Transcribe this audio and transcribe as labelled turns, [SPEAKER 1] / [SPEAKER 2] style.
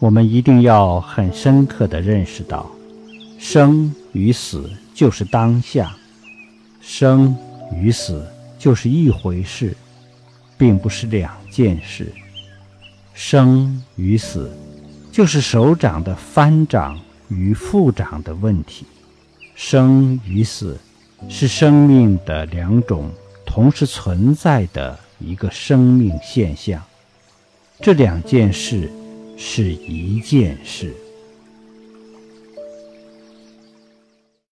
[SPEAKER 1] 我们一定要很深刻地认识到，生与死就是当下，生与死就是一回事，并不是两件事。生与死，就是手掌的翻掌与复掌的问题。生与死，是生命的两种同时存在的一个生命现象。这两件事。是一件事。